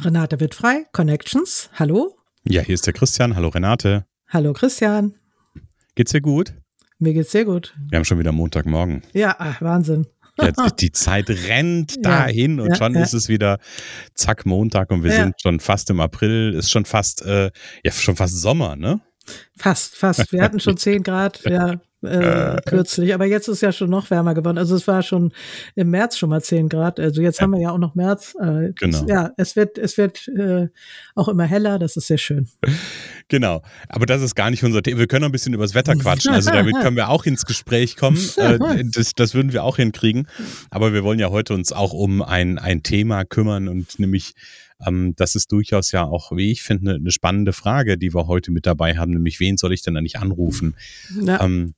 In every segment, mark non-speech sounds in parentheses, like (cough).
Renate wird frei, Connections. Hallo. Ja, hier ist der Christian. Hallo Renate. Hallo Christian. Geht's dir gut? Mir geht's sehr gut. Wir haben schon wieder Montagmorgen. Ja, ach, Wahnsinn. Jetzt, die Zeit rennt (laughs) dahin und ja, schon ja. ist es wieder zack Montag und wir ja. sind schon fast im April, ist schon fast äh, ja schon fast Sommer, ne? Fast, fast. Wir hatten schon (laughs) 10 Grad, ja äh, kürzlich, aber jetzt ist ja schon noch wärmer geworden. Also es war schon im März schon mal 10 Grad. Also jetzt ja. haben wir ja auch noch März. Äh, genau. Ja, es wird, es wird äh, auch immer heller. Das ist sehr schön. Genau. Aber das ist gar nicht unser Thema. Wir können noch ein bisschen über das Wetter quatschen. Also damit können wir auch ins Gespräch kommen. (laughs) Äh, das, das würden wir auch hinkriegen. Aber wir wollen ja heute uns auch um ein, ein Thema kümmern und nämlich ähm, das ist durchaus ja auch, wie ich finde, eine, eine spannende Frage, die wir heute mit dabei haben, nämlich wen soll ich denn eigentlich anrufen? Ja. Ähm,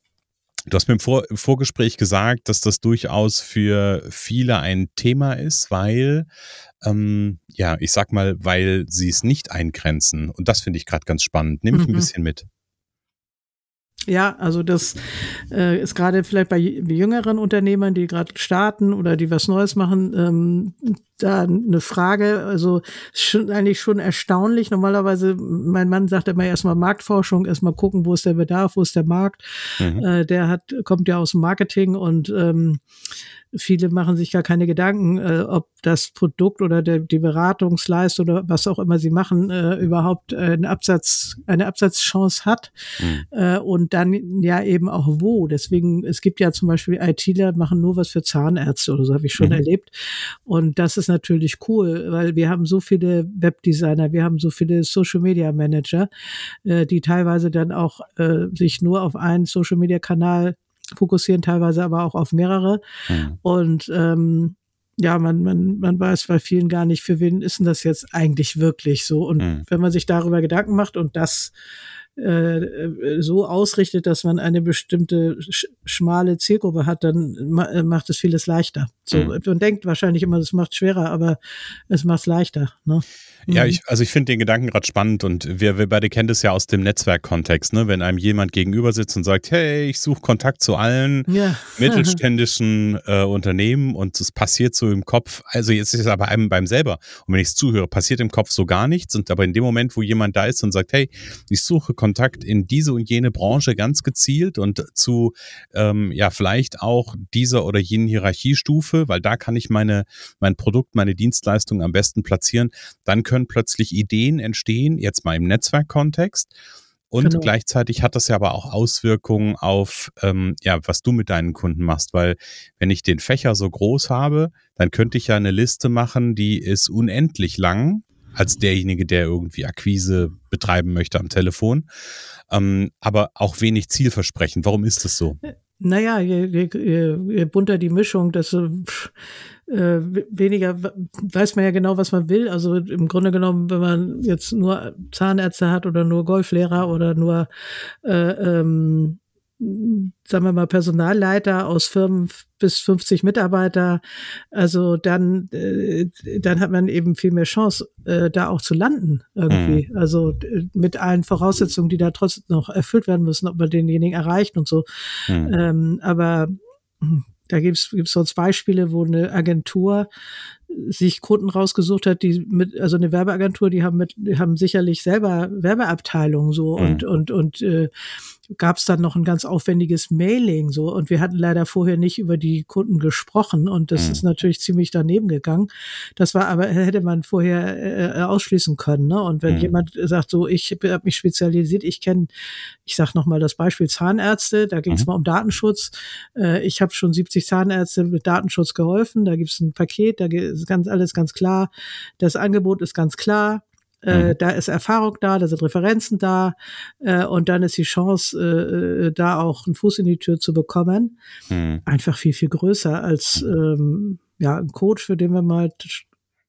Du hast mir im, Vor im, Vorgespräch gesagt, dass das durchaus für viele ein Thema ist, weil, ähm, ja, ich sag mal, weil sie es nicht eingrenzen. Und das finde ich gerade ganz spannend. Nehme ich mhm. ein bisschen mit. Ja, also das äh, ist gerade vielleicht bei jüngeren Unternehmern, die gerade starten oder die was Neues machen, ähm, da eine Frage. Also schon, eigentlich schon erstaunlich. Normalerweise, mein Mann sagt immer erstmal Marktforschung, erstmal gucken, wo ist der Bedarf, wo ist der Markt. Mhm. Äh, der hat kommt ja aus dem Marketing und ähm, Viele machen sich gar keine Gedanken, äh, ob das Produkt oder der, die Beratungsleistung oder was auch immer sie machen, äh, überhaupt einen Absatz, eine Absatzchance hat. Mhm. Äh, und dann ja eben auch wo. Deswegen, es gibt ja zum Beispiel ITler, machen nur was für Zahnärzte oder so, habe ich schon mhm. erlebt. Und das ist natürlich cool, weil wir haben so viele Webdesigner, wir haben so viele Social Media Manager, äh, die teilweise dann auch äh, sich nur auf einen Social Media Kanal fokussieren teilweise aber auch auf mehrere. Mhm. Und ähm, ja, man, man, man weiß bei vielen gar nicht, für wen ist denn das jetzt eigentlich wirklich so. Und mhm. wenn man sich darüber Gedanken macht und das äh, so ausrichtet, dass man eine bestimmte sch schmale Zielgruppe hat, dann ma äh, macht es vieles leichter. So, mhm. Man denkt wahrscheinlich immer, das macht schwerer, aber es macht es leichter. Ne? Ja, mhm. ich, also ich finde den Gedanken gerade spannend und wir, wir beide kennen das ja aus dem Netzwerkkontext, ne? wenn einem jemand gegenüber sitzt und sagt, hey, ich suche Kontakt zu allen ja. (laughs) mittelständischen äh, Unternehmen und es passiert so im Kopf, also jetzt ist es aber einem beim selber und wenn ich es zuhöre, passiert im Kopf so gar nichts und aber in dem Moment, wo jemand da ist und sagt, hey, ich suche Kontakt in diese und jene Branche ganz gezielt und zu ähm, ja vielleicht auch dieser oder jenen Hierarchiestufe, weil da kann ich meine mein Produkt, meine Dienstleistung am besten platzieren, dann können plötzlich Ideen entstehen, jetzt mal im Netzwerkkontext. Und genau. gleichzeitig hat das ja aber auch Auswirkungen auf, ähm, ja, was du mit deinen Kunden machst, weil wenn ich den Fächer so groß habe, dann könnte ich ja eine Liste machen, die ist unendlich lang als derjenige, der irgendwie Akquise betreiben möchte am Telefon, ähm, aber auch wenig zielversprechend. Warum ist das so? Naja, je, je, je bunter die Mischung, desto äh, weniger weiß man ja genau, was man will. Also im Grunde genommen, wenn man jetzt nur Zahnärzte hat oder nur Golflehrer oder nur äh, ähm, sagen wir mal, Personalleiter aus Firmen bis 50 Mitarbeiter, also dann, äh, dann hat man eben viel mehr Chance, äh, da auch zu landen irgendwie. Mhm. Also mit allen Voraussetzungen, die da trotzdem noch erfüllt werden müssen, ob man denjenigen erreicht und so. Mhm. Ähm, aber hm, da gibt's gibt's sonst Beispiele, wo eine Agentur sich Kunden rausgesucht hat, die mit, also eine Werbeagentur, die haben mit, die haben sicherlich selber Werbeabteilungen so mhm. und, und, und äh, gab es dann noch ein ganz aufwendiges Mailing so und wir hatten leider vorher nicht über die Kunden gesprochen und das mhm. ist natürlich ziemlich daneben gegangen. Das war aber hätte man vorher äh, ausschließen können. Ne? Und wenn mhm. jemand sagt, so ich habe mich spezialisiert, ich kenne, ich sage nochmal das Beispiel Zahnärzte, da ging es mhm. mal um Datenschutz. Äh, ich habe schon 70 Zahnärzte mit Datenschutz geholfen. Da gibt es ein Paket, da ist ganz alles ganz klar. Das Angebot ist ganz klar. Äh, mhm. Da ist Erfahrung da, da sind Referenzen da äh, und dann ist die Chance, äh, äh, da auch einen Fuß in die Tür zu bekommen, mhm. einfach viel, viel größer als mhm. ähm, ja, ein Coach, für den wir mal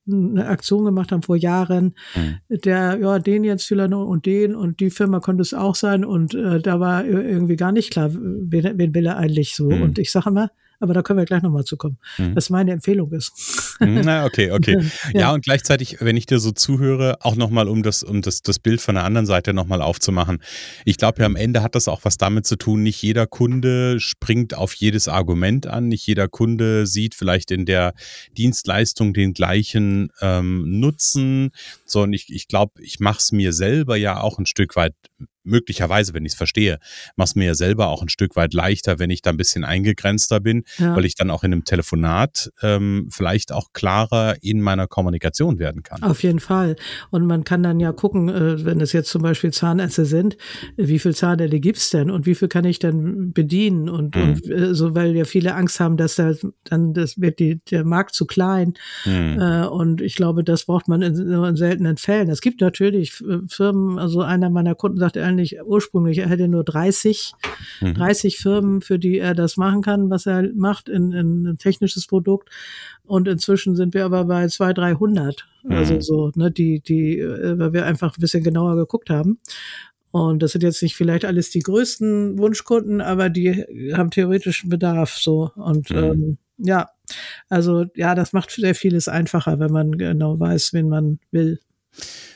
eine Aktion gemacht haben vor Jahren, mhm. der, ja, den jetzt vielleicht und den und die Firma konnte es auch sein und äh, da war irgendwie gar nicht klar, wen, wen will er eigentlich so. Mhm. Und ich sage immer, aber da können wir gleich nochmal zu kommen, mhm. was meine Empfehlung ist. Mhm, na, okay, okay. (laughs) ja. ja, und gleichzeitig, wenn ich dir so zuhöre, auch nochmal, um das, um das, das Bild von der anderen Seite nochmal aufzumachen. Ich glaube ja, am Ende hat das auch was damit zu tun, nicht jeder Kunde springt auf jedes Argument an, nicht jeder Kunde sieht vielleicht in der Dienstleistung den gleichen ähm, Nutzen, sondern ich, ich glaube, ich mache es mir selber ja auch ein Stück weit möglicherweise, wenn ich es verstehe, macht es mir ja selber auch ein Stück weit leichter, wenn ich da ein bisschen eingegrenzter bin, ja. weil ich dann auch in einem Telefonat ähm, vielleicht auch klarer in meiner Kommunikation werden kann. Auf jeden Fall. Und man kann dann ja gucken, äh, wenn es jetzt zum Beispiel Zahnärzte sind, wie viel Zahnärzte gibt's denn und wie viel kann ich denn bedienen? Und, mhm. und äh, so, weil ja viele Angst haben, dass da dann das wird die, der Markt zu klein. Mhm. Äh, und ich glaube, das braucht man in, in seltenen Fällen. Es gibt natürlich Firmen, also einer meiner Kunden sagte, eigentlich ursprünglich, er hätte nur 30, mhm. 30 Firmen, für die er das machen kann, was er macht in, in ein technisches Produkt. Und inzwischen sind wir aber bei 200, 300. Mhm. Also so, ne, die, die, äh, weil wir einfach ein bisschen genauer geguckt haben. Und das sind jetzt nicht vielleicht alles die größten Wunschkunden, aber die haben theoretischen Bedarf so. Und mhm. ähm, ja, also ja, das macht sehr vieles einfacher, wenn man genau weiß, wen man will.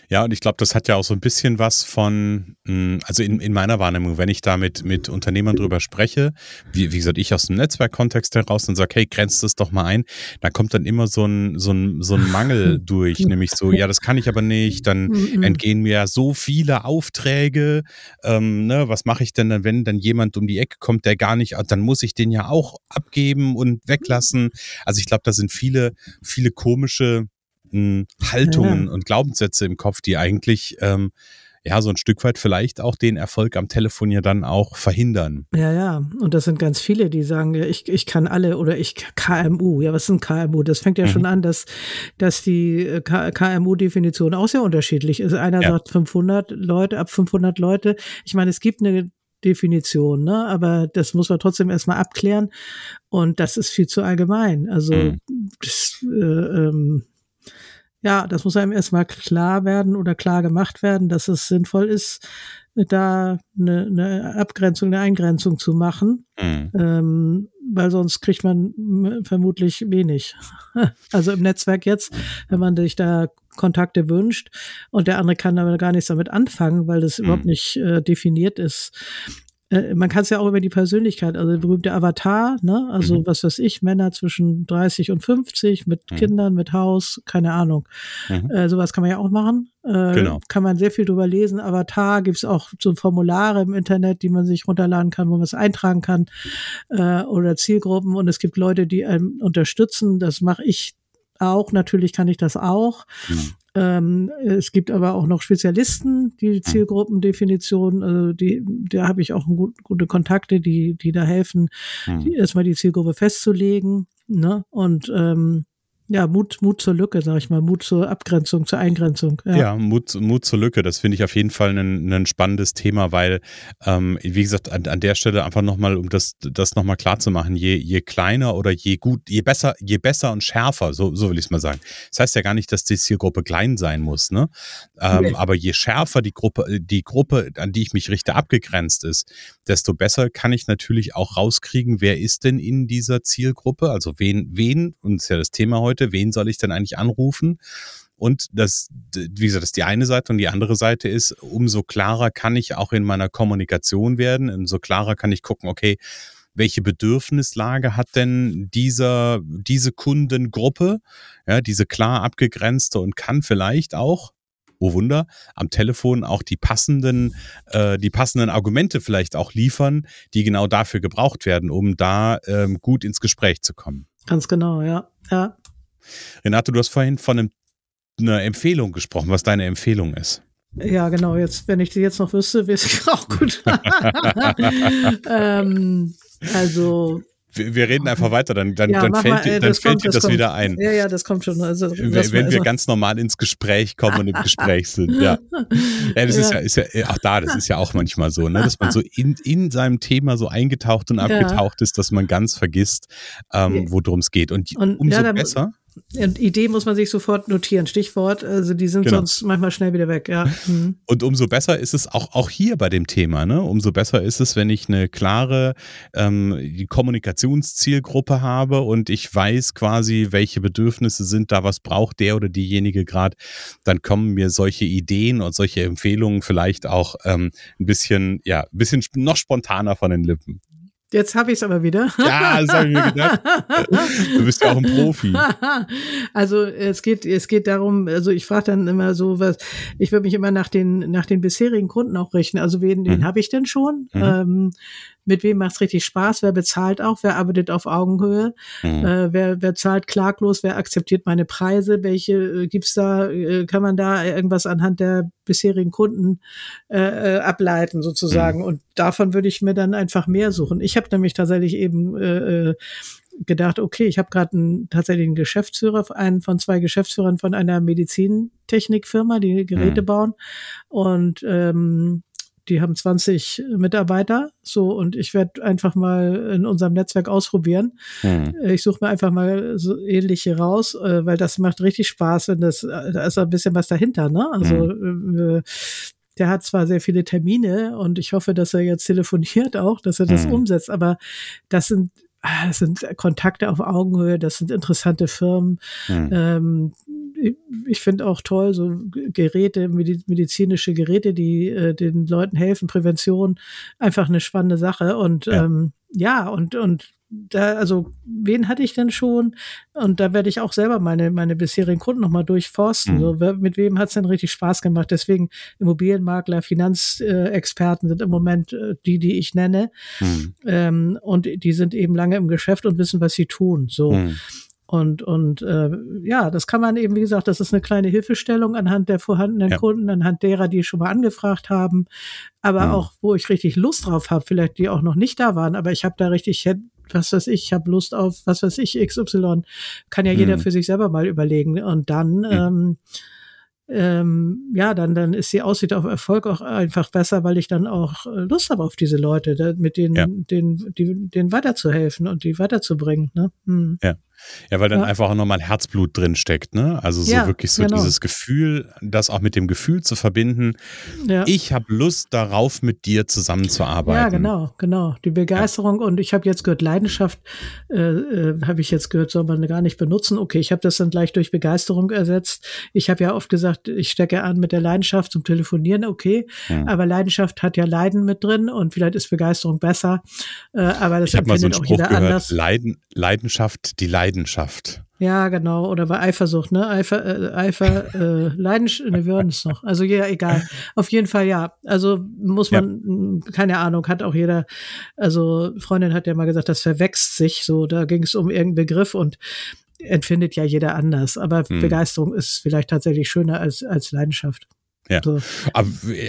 Ja, und ich glaube, das hat ja auch so ein bisschen was von, hm, also in, in meiner Wahrnehmung, wenn ich da mit, mit Unternehmern drüber spreche, wie, wie gesagt, ich aus dem Netzwerkkontext heraus und sage, hey, grenzt das doch mal ein, da kommt dann immer so ein, so ein, so ein Mangel durch, nämlich so, ja, das kann ich aber nicht, dann (laughs) mhm. entgehen mir ja so viele Aufträge, ähm, ne, was mache ich denn dann, wenn dann jemand um die Ecke kommt, der gar nicht, dann muss ich den ja auch abgeben und weglassen. Also ich glaube, da sind viele, viele komische Haltungen ja. und Glaubenssätze im Kopf, die eigentlich ähm, ja so ein Stück weit vielleicht auch den Erfolg am Telefon ja dann auch verhindern. Ja, ja. Und das sind ganz viele, die sagen, ja, ich, ich kann alle oder ich KMU. Ja, was ist ein KMU? Das fängt ja mhm. schon an, dass, dass die äh, KMU-Definition auch sehr unterschiedlich ist. Einer ja. sagt 500 Leute, ab 500 Leute. Ich meine, es gibt eine Definition, ne? aber das muss man trotzdem erstmal abklären und das ist viel zu allgemein. Also mhm. das, äh, ähm, ja, das muss einem erstmal klar werden oder klar gemacht werden, dass es sinnvoll ist, da eine, eine Abgrenzung, eine Eingrenzung zu machen, mhm. ähm, weil sonst kriegt man vermutlich wenig. (laughs) Also im Netzwerk jetzt, wenn man sich da Kontakte wünscht und der andere kann aber gar nichts damit anfangen, weil das mhm. überhaupt nicht äh, definiert ist, man kann es ja auch über die Persönlichkeit, also der berühmte Avatar, ne? Also mhm. was weiß ich, Männer zwischen 30 und 50 mit mhm. Kindern, mit Haus, keine Ahnung. Mhm. Äh, sowas kann man ja auch machen. Äh, genau. Kann man sehr viel drüber lesen. Avatar gibt es auch so Formulare im Internet, die man sich runterladen kann, wo man es eintragen kann. Äh, oder Zielgruppen. Und es gibt Leute, die einem unterstützen. Das mache ich auch. Natürlich kann ich das auch. Mhm. Ähm, es gibt aber auch noch Spezialisten, die mhm. Zielgruppendefinition, also die, da habe ich auch gut, gute Kontakte, die, die da helfen, mhm. die, erstmal die Zielgruppe festzulegen. Ne? Und ähm, ja, Mut, Mut zur Lücke, sag ich mal, Mut zur Abgrenzung, zur Eingrenzung. Ja, ja Mut, Mut zur Lücke, das finde ich auf jeden Fall ein, ein spannendes Thema, weil, ähm, wie gesagt, an, an der Stelle einfach nochmal, um das, das nochmal klar zu machen, je, je kleiner oder je gut, je besser, je besser und schärfer, so, so will ich es mal sagen. Das heißt ja gar nicht, dass die Zielgruppe klein sein muss, ne? Ähm, okay. Aber je schärfer die Gruppe, die Gruppe, an die ich mich richte, abgegrenzt ist, desto besser kann ich natürlich auch rauskriegen, wer ist denn in dieser Zielgruppe, also wen, wen, und das ist ja das Thema heute, heute, wen soll ich denn eigentlich anrufen? Und das, wie gesagt, das ist die eine Seite und die andere Seite ist, umso klarer kann ich auch in meiner Kommunikation werden, umso klarer kann ich gucken, okay, welche Bedürfnislage hat denn dieser, diese Kundengruppe, ja, diese klar abgegrenzte und kann vielleicht auch oh Wunder, am Telefon auch die passenden, äh, die passenden Argumente vielleicht auch liefern, die genau dafür gebraucht werden, um da ähm, gut ins Gespräch zu kommen. Ganz genau, ja. ja. Renate, du hast vorhin von einem, einer Empfehlung gesprochen, was deine Empfehlung ist. Ja, genau. Jetzt, wenn ich die jetzt noch wüsste, wäre es (laughs) auch gut. ähm, also wir, reden einfach weiter, dann, dann, ja, dann fällt, mal, äh, dann fällt dir das, das wieder ein. Ja, ja, das kommt schon. Also, wenn, wenn wir also ganz normal ins Gespräch kommen und im (laughs) Gespräch sind, ja. Ja, das ja. ist ja, ist ja, auch da, das ist ja auch manchmal so, ne, dass man so in, in seinem Thema so eingetaucht und abgetaucht ist, dass man ganz vergisst, ähm, worum es geht. Und, und umso besser. Und Idee muss man sich sofort notieren, Stichwort. Also die sind genau. sonst manchmal schnell wieder weg, ja. Mhm. Und umso besser ist es auch, auch hier bei dem Thema, ne? Umso besser ist es, wenn ich eine klare ähm, Kommunikationszielgruppe habe und ich weiß quasi, welche Bedürfnisse sind da, was braucht der oder diejenige gerade, dann kommen mir solche Ideen und solche Empfehlungen vielleicht auch ähm, ein bisschen, ja, ein bisschen noch spontaner von den Lippen. Jetzt habe ich es aber wieder. Ja, das habe ich mir gedacht. Du bist ja auch ein Profi. (laughs) Also es geht, es geht darum, also ich frage dann immer so, was, ich würde mich immer nach den, nach den bisherigen Kunden auch richten. Also wen, mhm. den habe ich denn schon? Mhm. Ähm, mit wem macht's richtig Spaß, wer bezahlt auch, wer arbeitet auf Augenhöhe, mhm. äh, wer, wer zahlt klaglos, wer akzeptiert meine Preise, welche äh, gibt's da, äh, kann man da irgendwas anhand der bisherigen Kunden äh, äh ableiten sozusagen. Mhm. Und davon würde ich mir dann einfach mehr suchen. Ich habe nämlich tatsächlich eben äh, äh gedacht, okay, ich habe gerade einen tatsächlich einen Geschäftsführer, einen von zwei Geschäftsführern von einer Medizintechnikfirma, die Geräte mhm. bauen. Und ähm, die haben 20 Mitarbeiter, so und ich werde einfach mal in unserem Netzwerk ausprobieren. Mhm. Ich suche mir einfach mal so ähnliche raus, äh, weil das macht richtig Spaß, wenn das, da ist ein bisschen was dahinter, ne? Also mhm. der hat zwar sehr viele Termine und ich hoffe, dass er jetzt telefoniert auch, dass er das mhm. umsetzt, aber das sind ah, das sind Kontakte auf Augenhöhe, das sind interessante Firmen. Mhm. Ähm, ich finde auch toll, so Geräte, medizinische Geräte, die äh, den Leuten helfen, Prävention, einfach eine spannende Sache. Und ja, ähm, ja und, und da, also wen hatte ich denn schon? Und da werde ich auch selber meine, meine bisherigen Kunden nochmal durchforsten. Mhm. So, mit wem hat es denn richtig Spaß gemacht? Deswegen Immobilienmakler, Finanzexperten sind im Moment äh, die, die ich nenne. Mhm. Ähm, und die sind eben lange im Geschäft und wissen, was sie tun. So. Mhm. Und, und äh, ja, das kann man eben, wie gesagt, das ist eine kleine Hilfestellung anhand der vorhandenen ja. Kunden, anhand derer, die schon mal angefragt haben, aber mhm. auch, wo ich richtig Lust drauf habe, vielleicht die auch noch nicht da waren, aber ich habe da richtig, was weiß ich, ich habe Lust auf, was weiß ich, XY, kann ja jeder mhm. für sich selber mal überlegen. Und dann, mhm. ähm, ähm, ja, dann, dann ist die Aussicht auf Erfolg auch einfach besser, weil ich dann auch äh, Lust habe auf diese Leute, mit denen, ja. denen, die, denen weiterzuhelfen und die weiterzubringen. Ne? Hm. Ja. Ja, weil dann ja. einfach auch nochmal Herzblut drin steckt, ne? Also so ja, wirklich so genau. dieses Gefühl, das auch mit dem Gefühl zu verbinden. Ja. Ich habe Lust darauf, mit dir zusammenzuarbeiten. Ja, genau, genau. Die Begeisterung und ich habe jetzt gehört, Leidenschaft äh, äh, habe ich jetzt gehört, soll man gar nicht benutzen. Okay, ich habe das dann gleich durch Begeisterung ersetzt. Ich habe ja oft gesagt, ich stecke an mit der Leidenschaft zum Telefonieren, okay. Aber Leidenschaft hat ja Leiden mit drin und vielleicht ist Begeisterung besser. Äh, aber das ich empfindet mal so auch jeder gehört, anders. Leiden, Leidenschaft, die Leidenschaft Leidenschaft. Ja, genau. Oder bei Eifersucht, ne? Eifer, äh, Eifer, äh, (laughs) Leidenschaft, ne, wir hören es noch. Also ja, egal. Auf jeden Fall ja. Also muss man, ja. keine Ahnung, hat auch jeder, also Freundin hat ja mal gesagt, das verwächst sich so. Da ging es um irgendeinen Begriff und empfindet ja jeder anders. Aber hm. Begeisterung ist vielleicht tatsächlich schöner als, als Leidenschaft. Ja. So.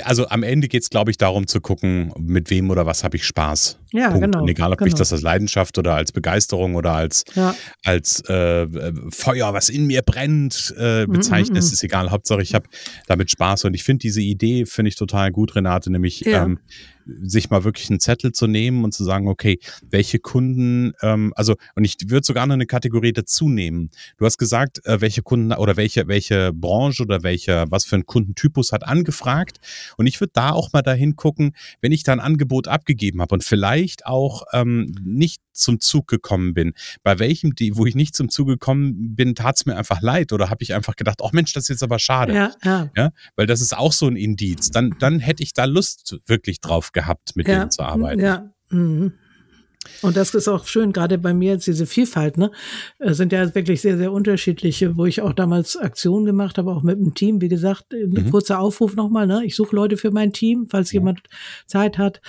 Also am Ende geht es, glaube ich, darum zu gucken, mit wem oder was habe ich Spaß. Ja, Punkt. genau. Und egal, ob genau. ich das als Leidenschaft oder als Begeisterung oder als, ja. als äh, Feuer, was in mir brennt, äh, bezeichne, mm, mm, mm. ist egal. Hauptsache, ich habe damit Spaß. Und ich finde diese Idee, finde ich total gut, Renate, nämlich ja. ähm, sich mal wirklich einen Zettel zu nehmen und zu sagen, okay, welche Kunden, ähm, also, und ich würde sogar noch eine Kategorie dazu nehmen. Du hast gesagt, äh, welche Kunden oder welche, welche Branche oder welcher, was für ein Kundentypus hat angefragt. Und ich würde da auch mal dahin gucken, wenn ich da ein Angebot abgegeben habe und vielleicht auch ähm, nicht zum Zug gekommen bin. Bei welchem, die, wo ich nicht zum Zug gekommen bin, tat es mir einfach leid oder habe ich einfach gedacht, ach oh Mensch, das ist jetzt aber schade. Ja, ja. ja, weil das ist auch so ein Indiz. Dann, dann hätte ich da Lust wirklich drauf gehabt, mit ja, denen zu arbeiten. Ja. Mhm. Und das ist auch schön, gerade bei mir jetzt diese Vielfalt, ne? Äh, sind ja wirklich sehr, sehr unterschiedliche, wo ich auch damals Aktionen gemacht habe, auch mit dem Team. Wie gesagt, ein mhm. kurzer Aufruf nochmal, ne? Ich suche Leute für mein Team, falls ja. jemand Zeit hat,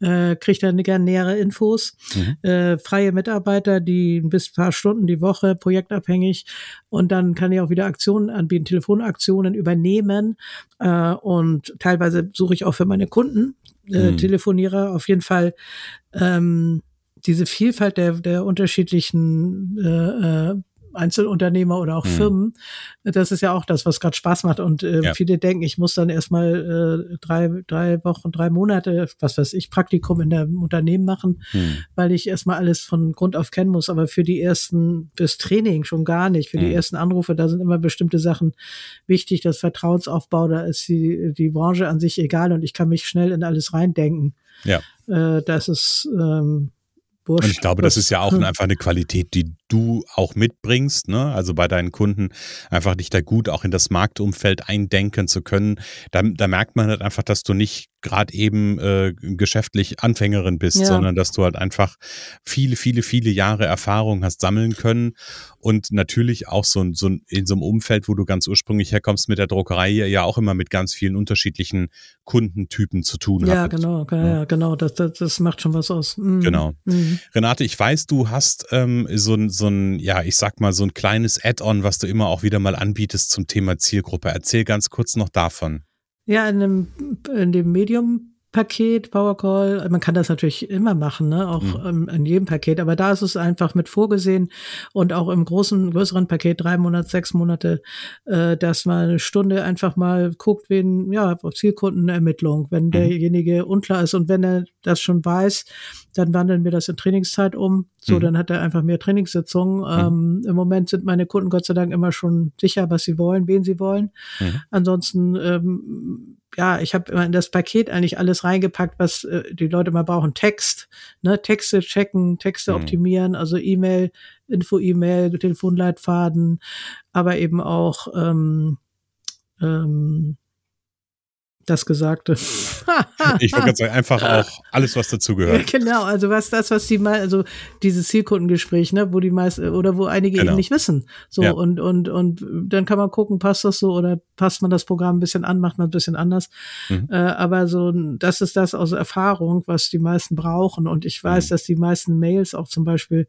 äh, kriegt dann gerne nähere Infos. Mhm. Äh, freie Mitarbeiter, die bis paar Stunden die Woche, projektabhängig. Und dann kann ich auch wieder Aktionen anbieten, Telefonaktionen übernehmen. Äh, und teilweise suche ich auch für meine Kunden äh, mhm. Telefonierer. Auf jeden Fall ähm, diese Vielfalt der, der unterschiedlichen äh, äh, Einzelunternehmer oder auch mhm. Firmen, das ist ja auch das, was gerade Spaß macht. Und äh, ja. viele denken, ich muss dann erstmal äh, drei, drei Wochen, drei Monate, was weiß ich, Praktikum in einem Unternehmen machen, mhm. weil ich erstmal alles von Grund auf kennen muss. Aber für die ersten, fürs Training schon gar nicht. Für mhm. die ersten Anrufe, da sind immer bestimmte Sachen wichtig. Das Vertrauensaufbau, da ist die, die Branche an sich egal und ich kann mich schnell in alles reindenken. Ja. Äh, das ist ähm, Wurscht. Und ich glaube, das ist ja auch einfach eine Qualität, die du auch mitbringst, ne? Also bei deinen Kunden einfach dich da gut auch in das Marktumfeld eindenken zu können. Da, da merkt man halt einfach, dass du nicht gerade eben äh, geschäftlich Anfängerin bist, ja. sondern dass du halt einfach viele, viele, viele Jahre Erfahrung hast sammeln können und natürlich auch so, so in so einem Umfeld, wo du ganz ursprünglich herkommst mit der Druckerei, ja auch immer mit ganz vielen unterschiedlichen Kundentypen zu tun ja, Genau, ja, ja, genau, das, das, das macht schon was aus. Mhm. Genau. Mhm. Renate, ich weiß, du hast ähm, so ein, so ein, ja, ich sag mal, so ein kleines Add-on, was du immer auch wieder mal anbietest zum Thema Zielgruppe. Erzähl ganz kurz noch davon. Ja, in dem, in dem Medium Paket, Powercall. Man kann das natürlich immer machen, ne? auch mhm. in jedem Paket, aber da ist es einfach mit vorgesehen und auch im großen, größeren Paket, drei Monate, sechs Monate, äh, dass man eine Stunde einfach mal guckt, wen, ja, Zielkundenermittlung, wenn mhm. derjenige unklar ist und wenn er das schon weiß, dann wandeln wir das in Trainingszeit um. So, mhm. dann hat er einfach mehr Trainingssitzungen. Mhm. Ähm, Im Moment sind meine Kunden Gott sei Dank immer schon sicher, was sie wollen, wen sie wollen. Mhm. Ansonsten ähm, ja, ich habe immer in das Paket eigentlich alles reingepackt, was äh, die Leute mal brauchen. Text, ne, Texte checken, Texte mhm. optimieren, also E-Mail, Info-E-Mail, Telefonleitfaden, aber eben auch ähm, ähm, das Gesagte. (laughs) ich wollte gerade sagen, einfach auch alles, was dazugehört. Ja, genau, also was das, was die mal, also dieses Zielkundengespräch, ne, wo die meist oder wo einige genau. eben nicht wissen. So ja. und und und dann kann man gucken, passt das so oder passt man das Programm ein bisschen an, macht man ein bisschen anders. Mhm. Äh, aber so, das ist das aus Erfahrung, was die meisten brauchen. Und ich weiß, mhm. dass die meisten Mails auch zum Beispiel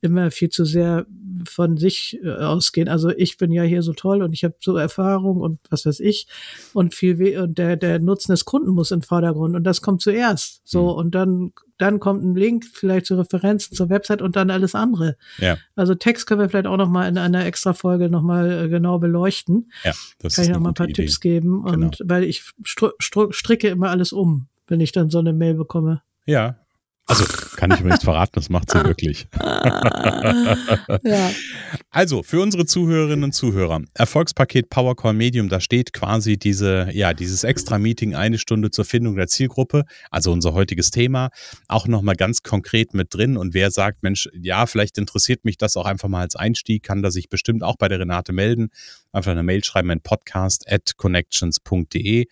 immer viel zu sehr von sich äh, ausgehen. Also ich bin ja hier so toll und ich habe so Erfahrung und was weiß ich und viel weh und der der Nutzen des Kunden muss in den Vordergrund und das kommt zuerst. So mhm. und dann dann kommt ein Link vielleicht zu Referenzen zur Website und dann alles andere. Ja. Also Text können wir vielleicht auch noch mal in einer extra Folge noch mal äh, genau beleuchten. Ja, das kann ich noch mal ein paar Idee. Tipps geben und genau. weil ich stricke immer alles um, wenn ich dann so eine Mail bekomme. Ja, also kann ich übrigens verraten, das macht sie wirklich. (laughs) ja. Also für unsere Zuhörerinnen und Zuhörer, Erfolgspaket Powercall Medium, da steht quasi diese, ja, dieses extra Meeting eine Stunde zur Findung der Zielgruppe, also unser heutiges Thema, auch nochmal ganz konkret mit drin. Und wer sagt, Mensch, ja, vielleicht interessiert mich das auch einfach mal als Einstieg, kann da sich bestimmt auch bei der Renate melden. Einfach eine Mail schreiben in podcast at connections.de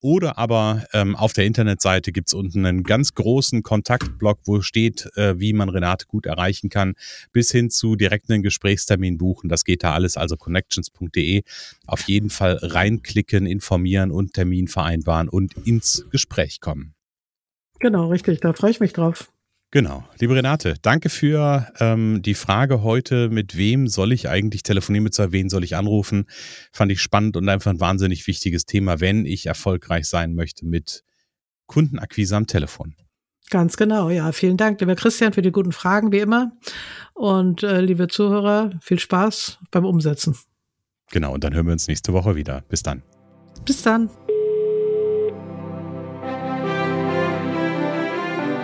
oder aber ähm, auf der Internetseite gibt's unten einen ganz großen Kontaktblock, wo steht, äh, wie man Renate gut erreichen kann, bis hin zu direkt einen Gesprächstermin buchen. Das geht da alles, also connections.de. Auf jeden Fall reinklicken, informieren und Termin vereinbaren und ins Gespräch kommen. Genau, richtig. Da freue ich mich drauf. Genau. Liebe Renate, danke für ähm, die Frage heute, mit wem soll ich eigentlich telefonieren, mit wen soll ich anrufen? Fand ich spannend und einfach ein wahnsinnig wichtiges Thema, wenn ich erfolgreich sein möchte mit Kundenakquise am Telefon. Ganz genau, ja. Vielen Dank, lieber Christian, für die guten Fragen, wie immer. Und äh, liebe Zuhörer, viel Spaß beim Umsetzen. Genau, und dann hören wir uns nächste Woche wieder. Bis dann. Bis dann.